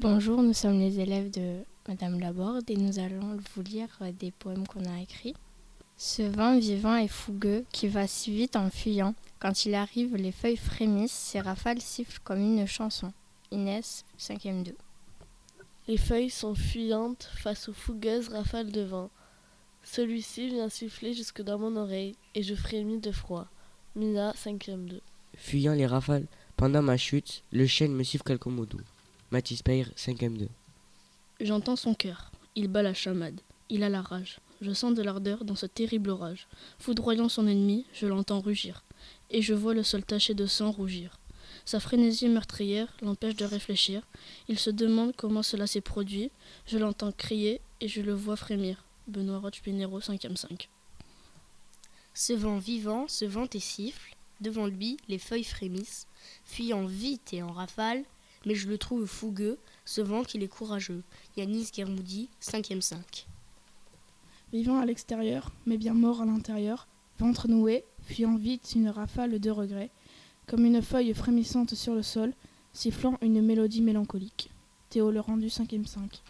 Bonjour, nous sommes les élèves de Madame Laborde et nous allons vous lire des poèmes qu'on a écrits. Ce vent vivant et fougueux qui va si vite en fuyant, quand il arrive, les feuilles frémissent, ses rafales sifflent comme une chanson. Inès, 5e 2. Les feuilles sont fuyantes face aux fougueuses rafales de vent. Celui-ci vient siffler jusque dans mon oreille et je frémis de froid. Mina, 5e 2. Fuyant les rafales, pendant ma chute, le chêne me siffle quelques mots doux. Mathis Peyre, 5e 2. J'entends son cœur. Il bat la chamade. Il a la rage. Je sens de l'ardeur dans ce terrible orage. Foudroyant son ennemi, je l'entends rugir. Et je vois le sol taché de sang rougir. Sa frénésie meurtrière l'empêche de réfléchir. Il se demande comment cela s'est produit. Je l'entends crier et je le vois frémir. Benoît Roche-Pinero, 5e 5. Ce vent vivant se vente et siffle. Devant lui, les feuilles frémissent, fuyant vite et en rafale, mais je le trouve fougueux, ce vent qu'il est courageux. Yanis Germoudi, 5e 5. Vivant à l'extérieur, mais bien mort à l'intérieur, ventre noué, fuyant vite une rafale de regret, comme une feuille frémissante sur le sol, sifflant une mélodie mélancolique. Théo le rendu 5e 5.